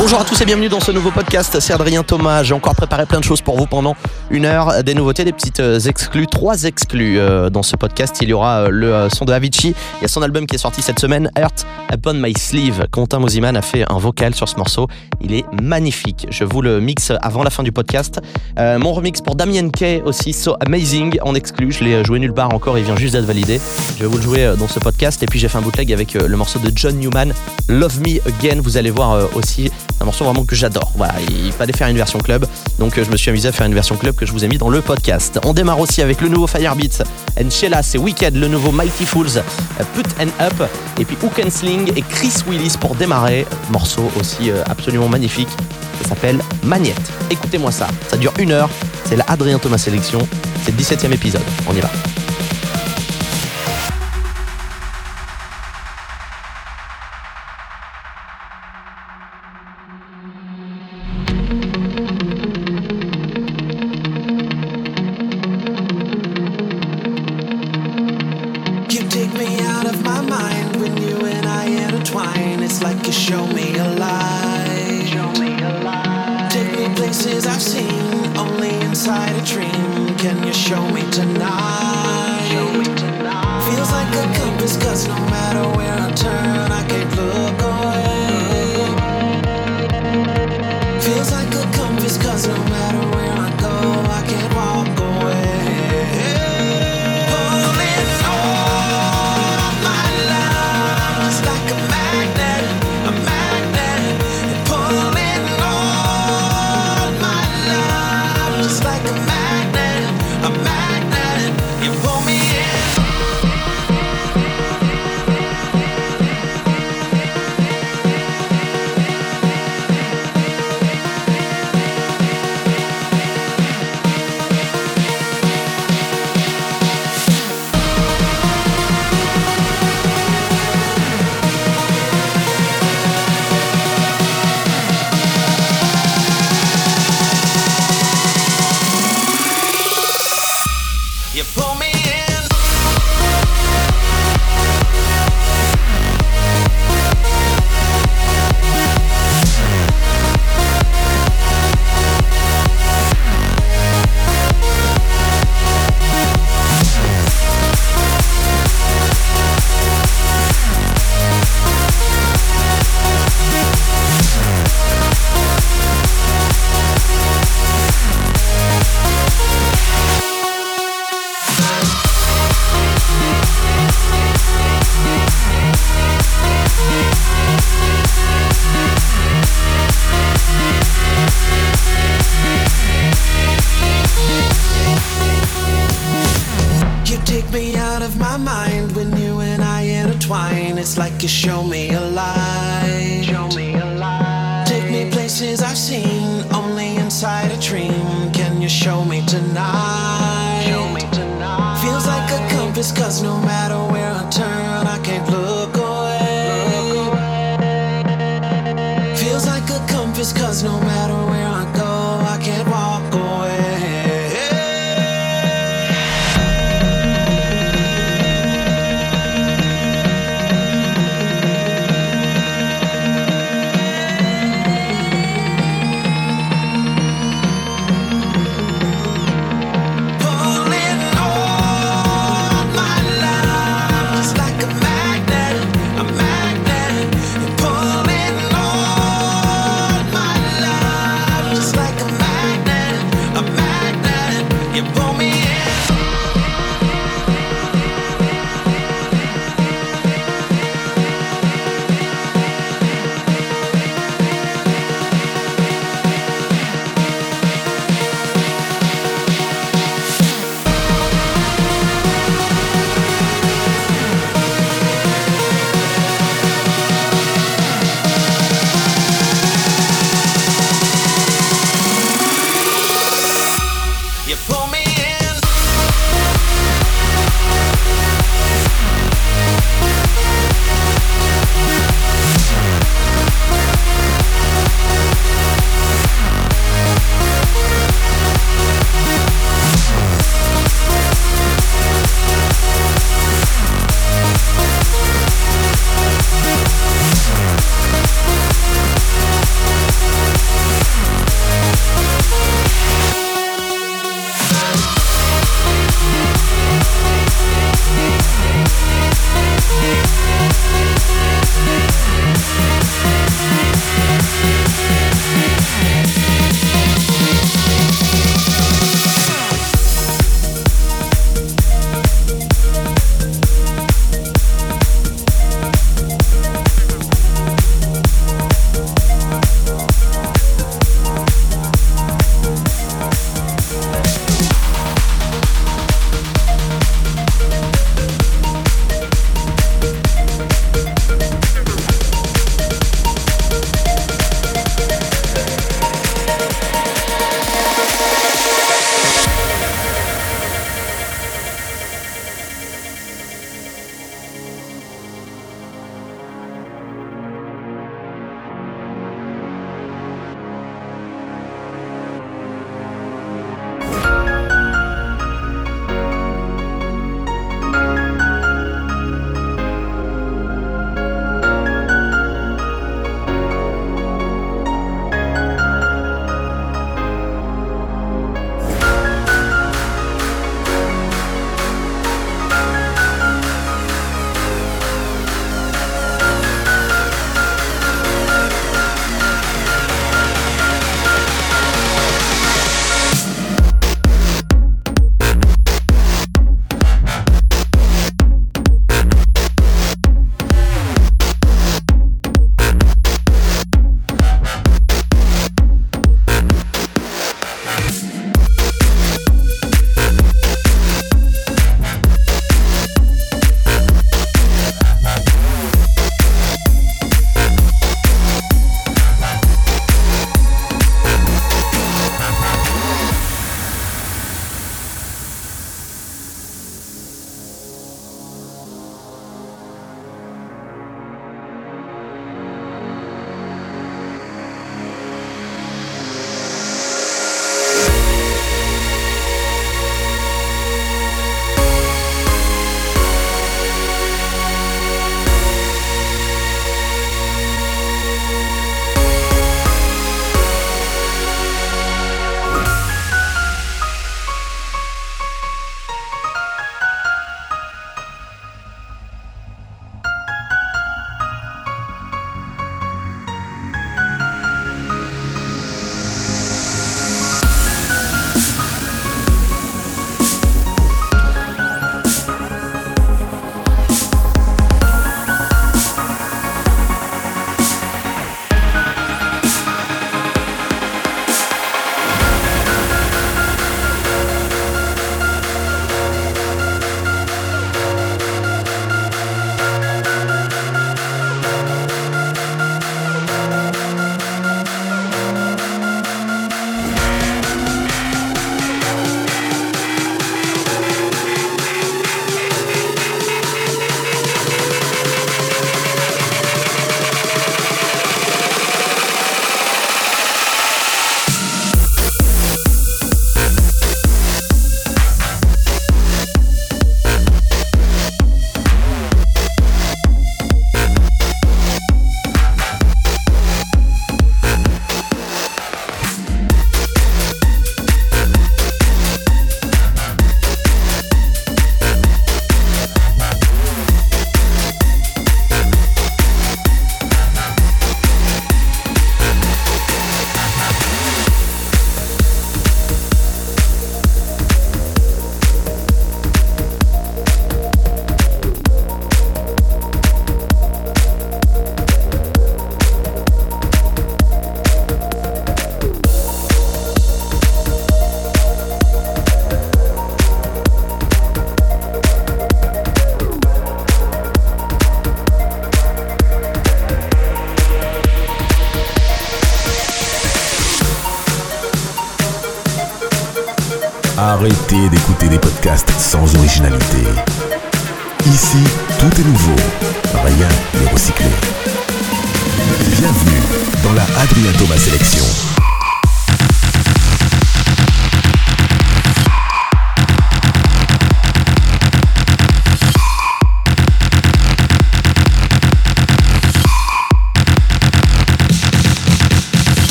Bonjour à tous et bienvenue dans ce nouveau podcast. C'est Adrien Thomas. J'ai encore préparé plein de choses pour vous pendant une heure. Des nouveautés, des petites euh, exclus. Trois exclus euh, dans ce podcast. Il y aura euh, le son de Avicii. Il y a son album qui est sorti cette semaine, Earth Upon My Sleeve. Quentin Mosiman a fait un vocal sur ce morceau. Il est magnifique. Je vous le mixe avant la fin du podcast. mon remix pour Damien Kay aussi, So Amazing, en exclu. Je l'ai joué nulle part encore. Il vient juste d'être validé. Je vais vous le jouer dans ce podcast. Et puis j'ai fait un bootleg avec le morceau de John Newman, Love Me Again. Vous allez voir aussi un morceau vraiment que j'adore. Voilà, il fallait faire une version club, donc euh, je me suis amusé à faire une version club que je vous ai mis dans le podcast. On démarre aussi avec le nouveau Firebeats, Sheila, c'est Wicked, le nouveau Mighty Fools, euh, Put and Up, et puis Hook Sling et Chris Willis pour démarrer. Morceau aussi euh, absolument magnifique, ça s'appelle Magnette. Écoutez-moi ça, ça dure une heure, c'est la Adrien Thomas Sélection, c'est le 17 e épisode, on y va. faces I've seen, only inside a dream. Can you show me tonight? Show me tonight. Feels like a compass, cause no matter where I turn, I can. could show me a light. Show me a light. Take me places I've seen only inside a dream. Can you show me tonight? Show me tonight. Feels like a compass, cause no matter.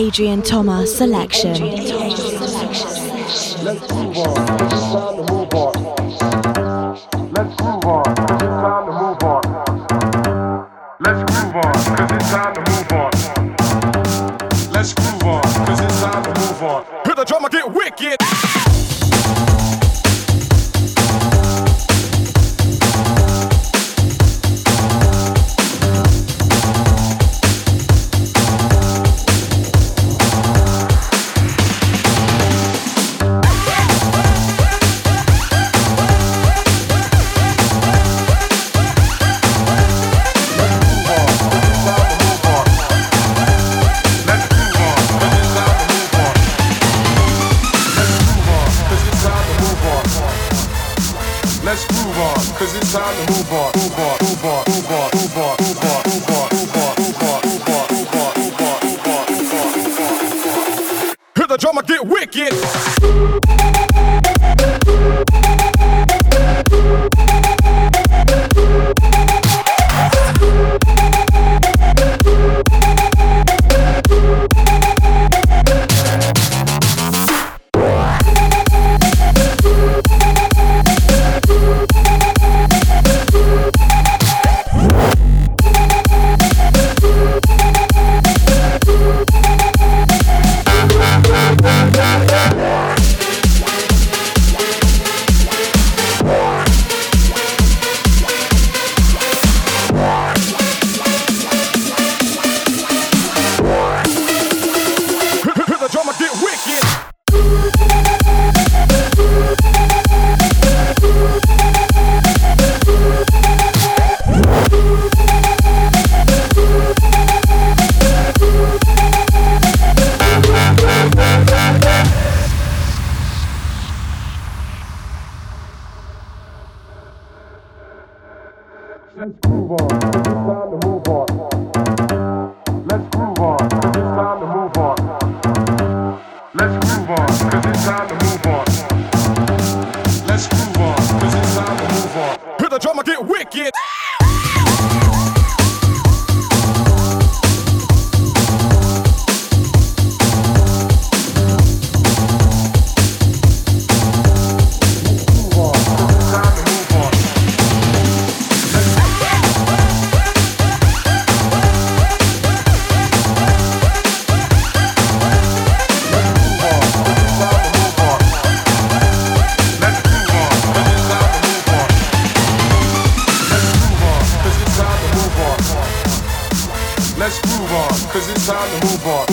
Adrian Thomas selection. Adrian Thomas selection. get wicked. Robot.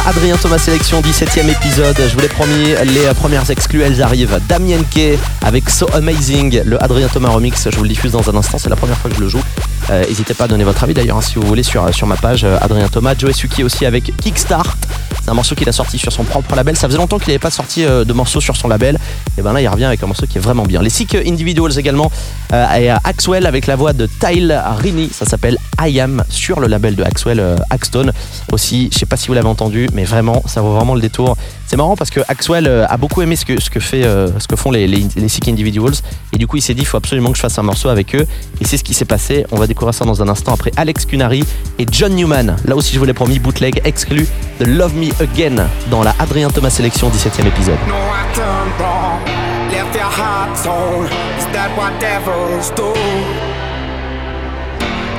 Adrien Thomas Sélection 17ème épisode. Je vous l'ai promis, les euh, premières exclus, elles arrivent. Damien Kay avec So Amazing, le Adrien Thomas remix. Je vous le diffuse dans un instant, c'est la première fois que je le joue. Euh, N'hésitez pas à donner votre avis d'ailleurs hein, si vous voulez sur, sur ma page euh, Adrien Thomas. Joe Suki aussi avec Kickstart. C'est un morceau qu'il a sorti sur son propre label. Ça faisait longtemps qu'il n'avait pas sorti euh, de morceau sur son label. Et ben là, il revient avec un morceau qui est vraiment bien. Les Sick Individuals également Euh, et euh, Axwell avec la voix de Tyle Rini, ça s'appelle I Am sur le label de Axwell euh, aussi. Je sais pas si vous l'avez entendu, mais vraiment, ça vaut vraiment le détour. C'est marrant parce que Axwell euh, a beaucoup aimé ce que, ce que, euh, font les, Sick Individuals et du coup il s'est dit il faut absolument que je fasse un morceau avec eux et c'est ce qui s'est passé. On va découvrir ça dans un instant après Alex Cunari et John Newman. Là aussi je vous l'ai promis, bootleg exclu de Love Me Again dans la Adrien Thomas Sélection 17e épisode.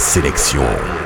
Sélection.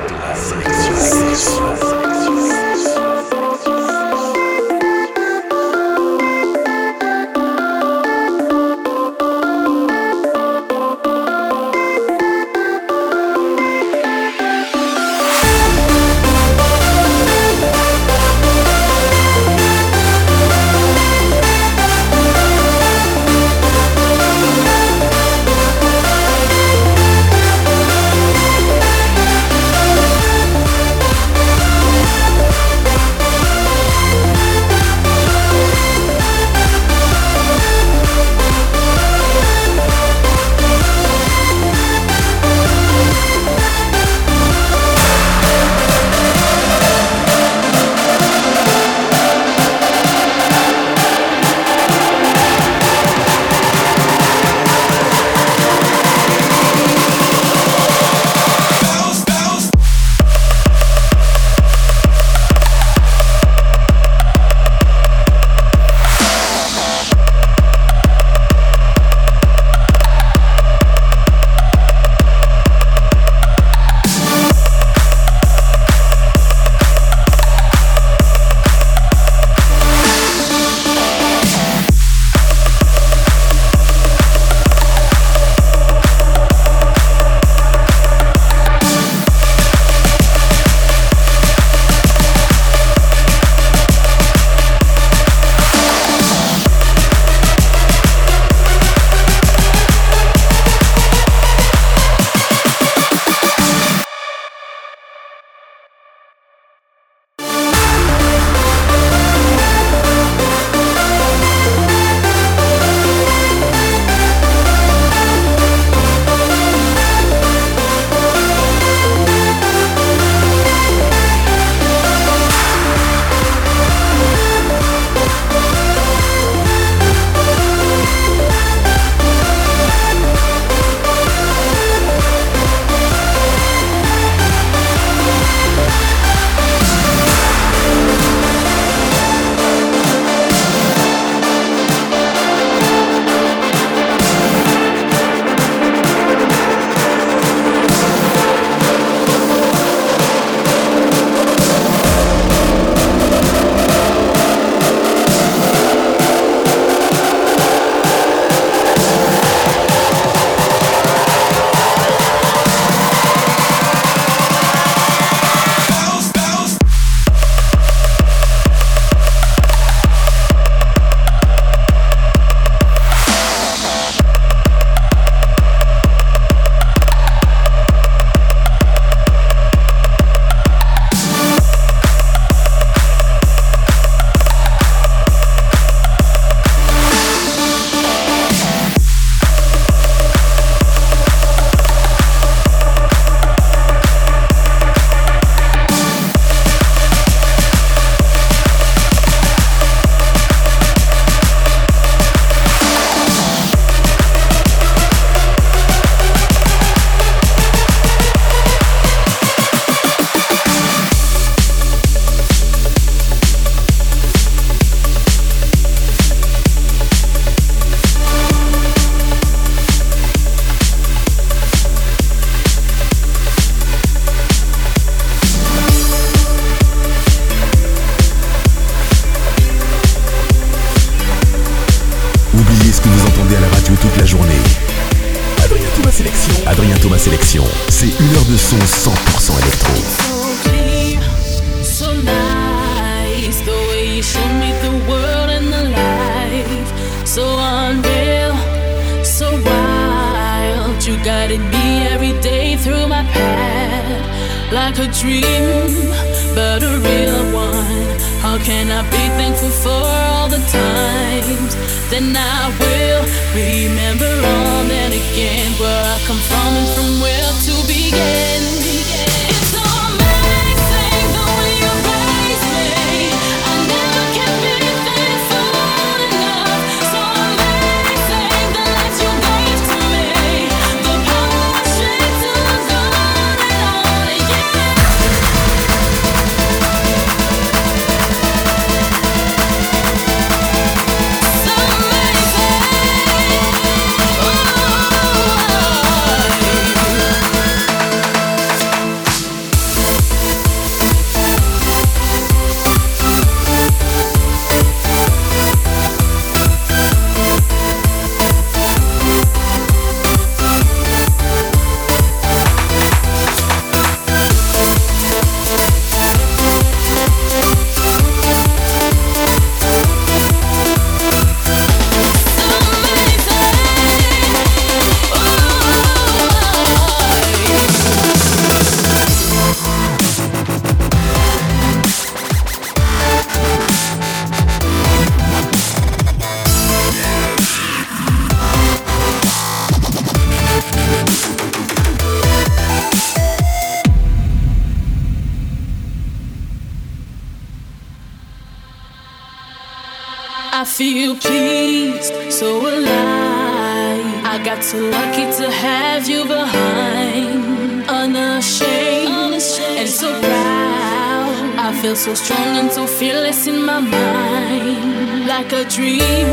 Feeling so strong and so fearless in my mind. Like a dream,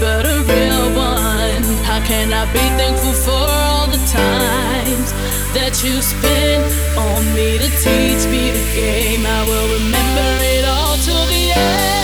but a real one. How can I be thankful for all the times that you spent on me to teach me the game? I will remember it all till the end.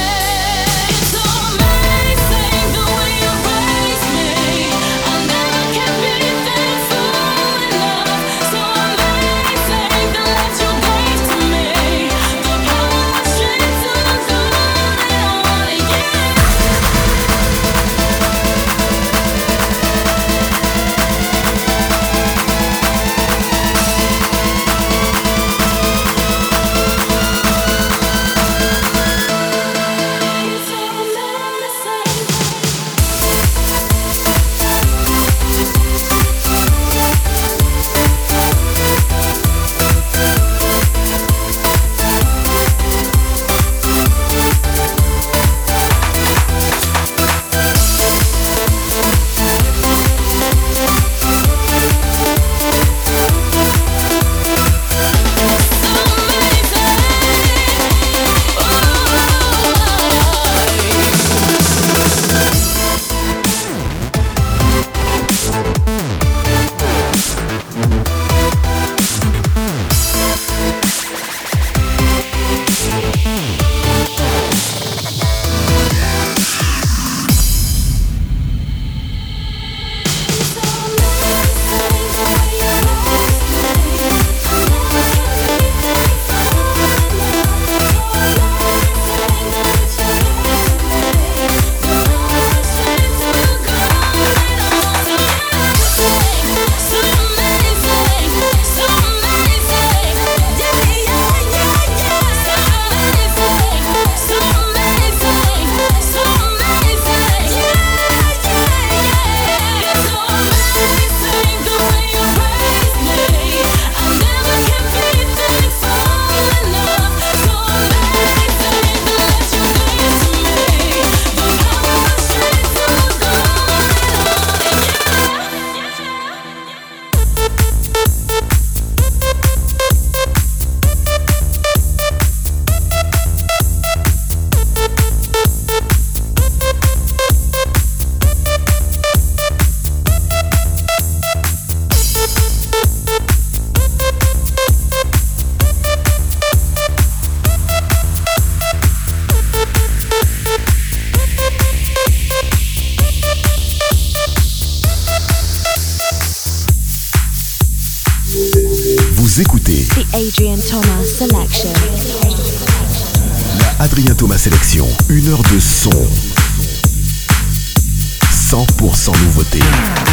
with the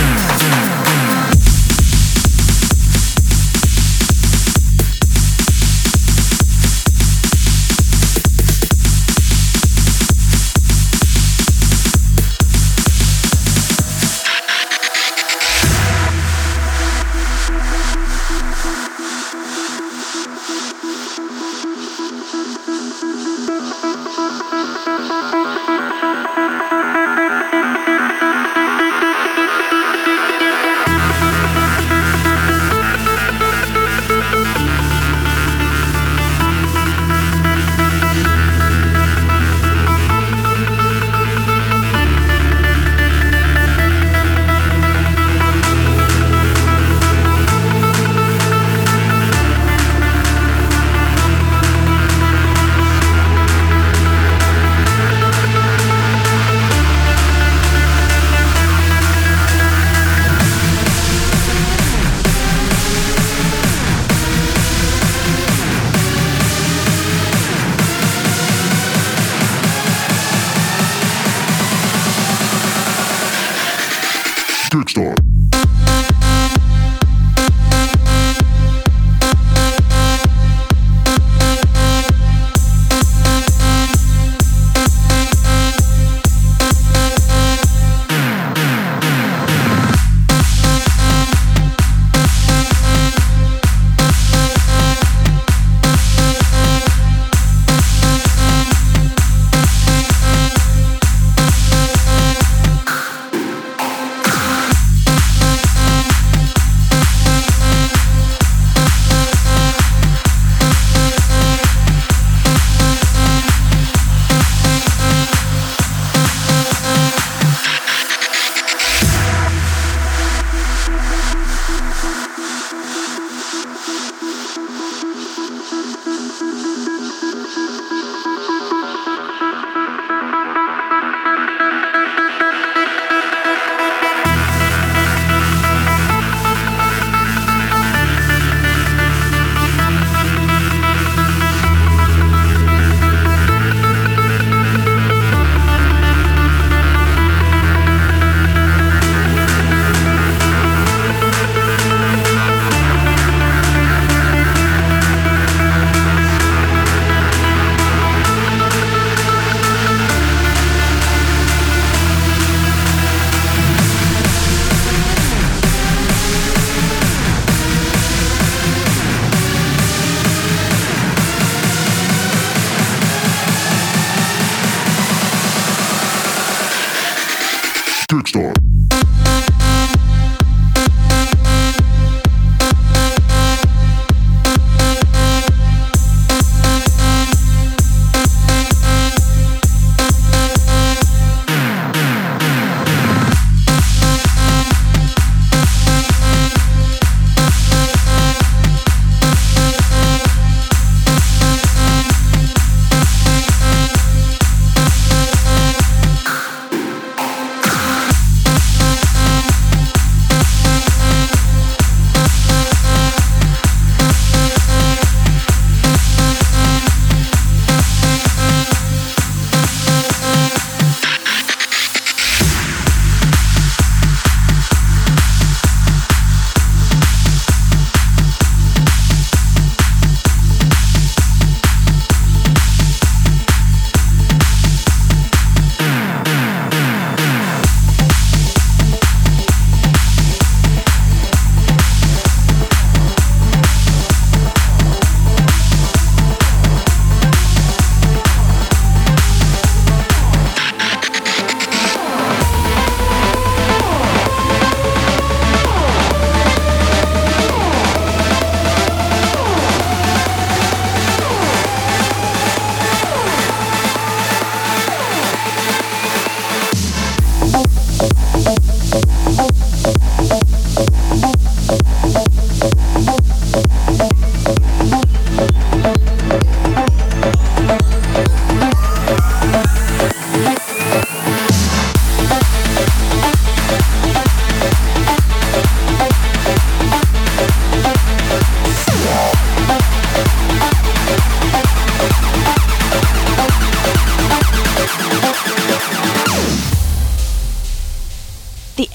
Kickstart. Kickstart.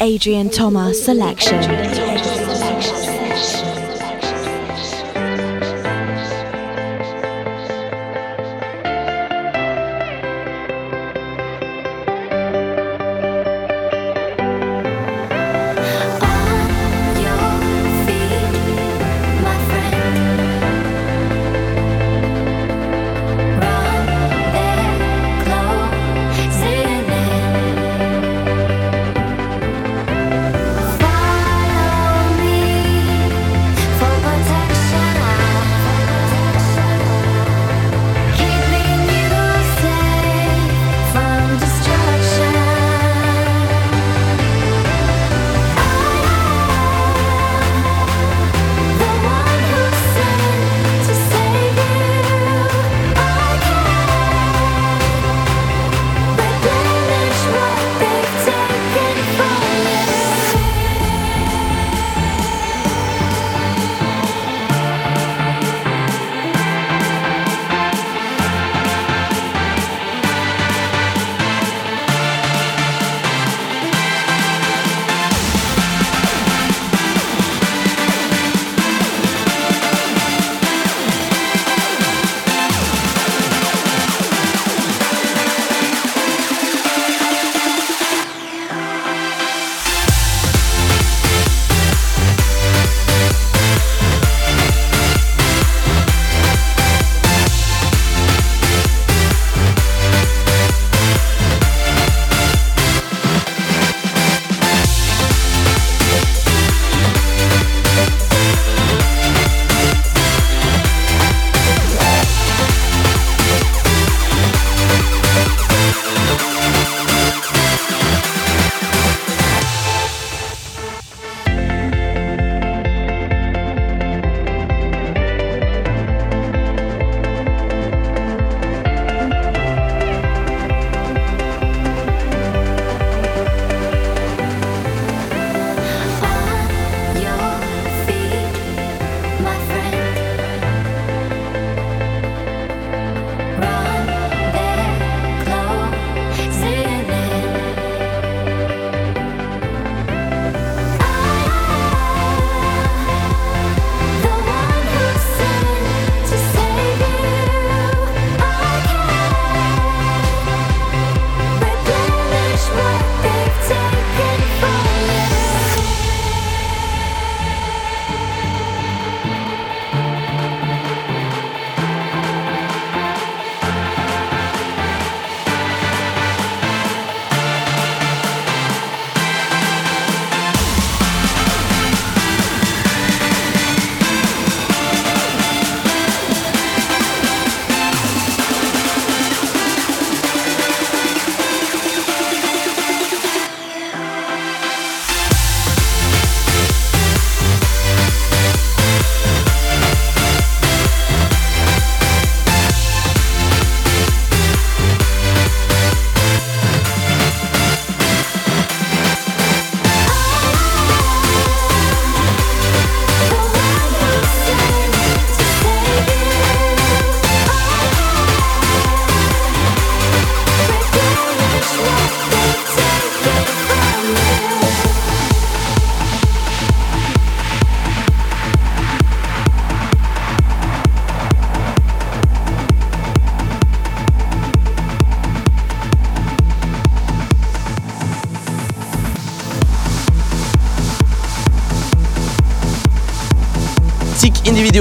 Adrian Thomas Selection. your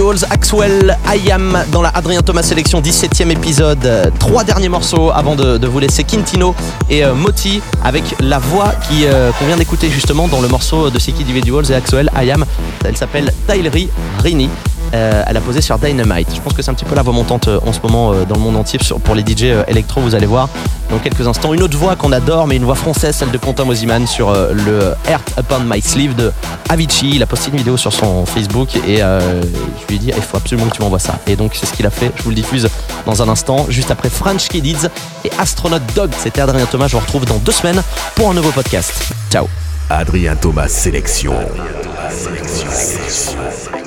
Individuals, Axwell, I Am dans la Adrien Thomas Sélection 17ème épisode. Trois derniers morceaux avant de, vous laisser Quintino et euh, Moti avec la voix qui euh, qu'on vient d'écouter justement dans le morceau de Sick Individuals et Axwell, I Am. Elle s'appelle Tyleri Rini. Euh, elle a posé sur Dynamite. Je pense que c'est un petit peu la voix montante en ce moment dans le monde entier pour les DJ électro, vous allez voir dans quelques instants. Une autre voix qu'on adore, mais une voix française, celle de Quentin Mosiman sur euh, le Heart Upon My Sleeve de Avicii. Il a posté une vidéo sur son Facebook et euh, je lui ai dit il faut absolument que tu m'envoies ça. Et donc c'est ce qu'il a fait. Je vous le diffuse dans un instant, juste après French Kids et Astronaut Dog. C'était Adrien Thomas. Je vous retrouve dans deux semaines pour un nouveau podcast. Ciao. Adrien Thomas Sélection. was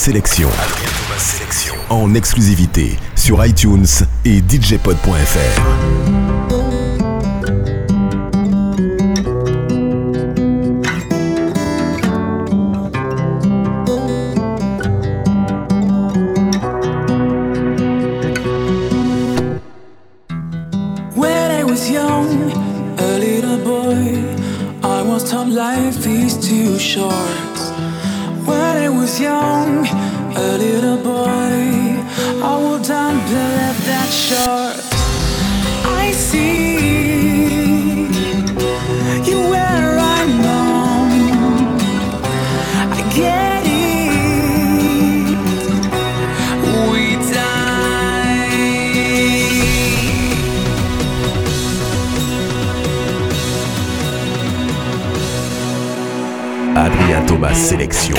Sélection. En exclusivité sur iTunes et DJpod.fr. sélection.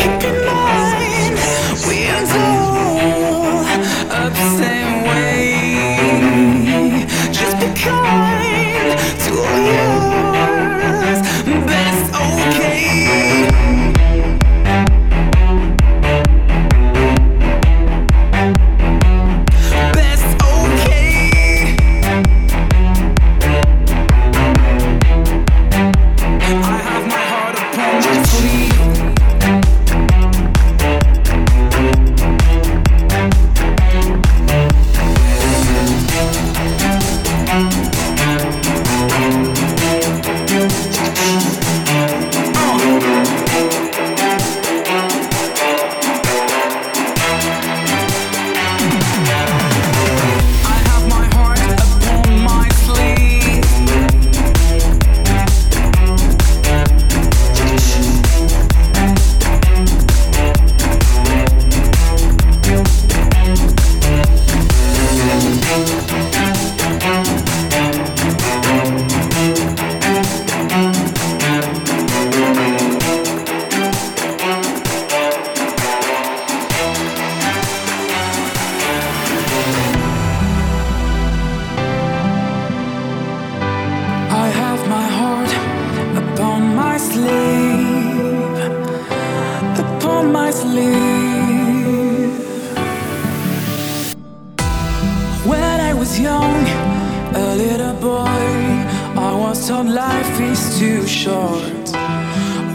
Was told life is too short.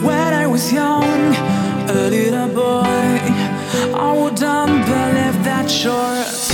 When I was young, a little boy, I wouldn't believe that short.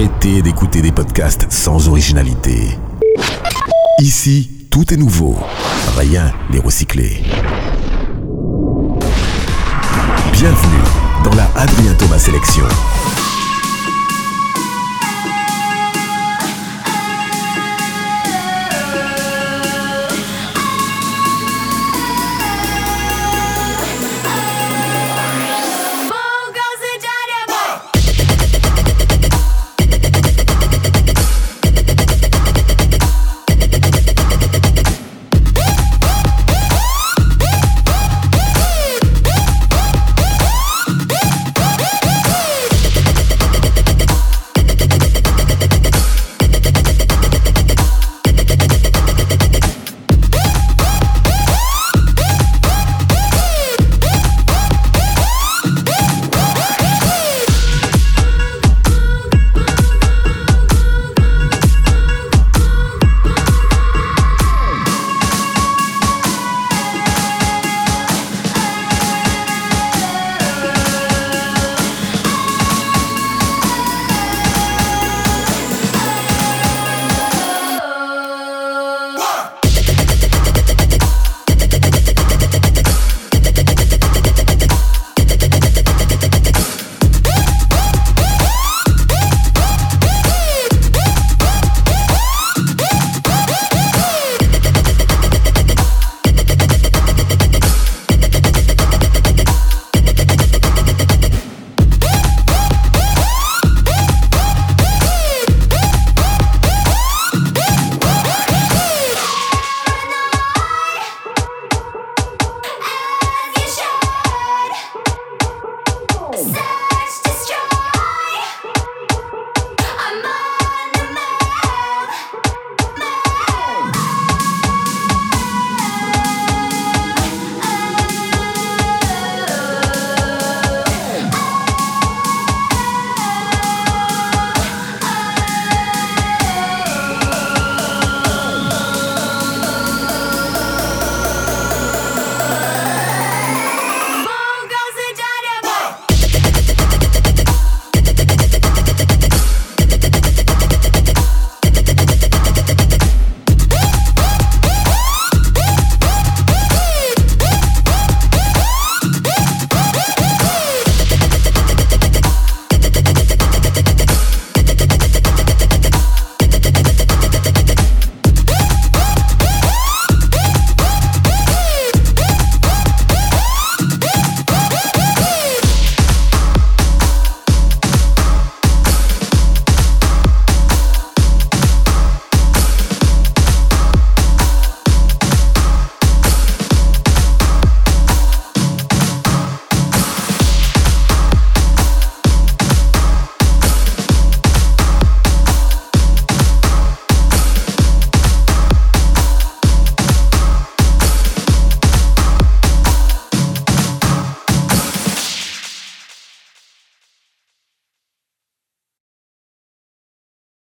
Arrêtez d'écouter des podcasts sans originalité. Ici, tout est nouveau. Rien n'est recyclé. Bienvenue dans la Adrien Thomas Sélection.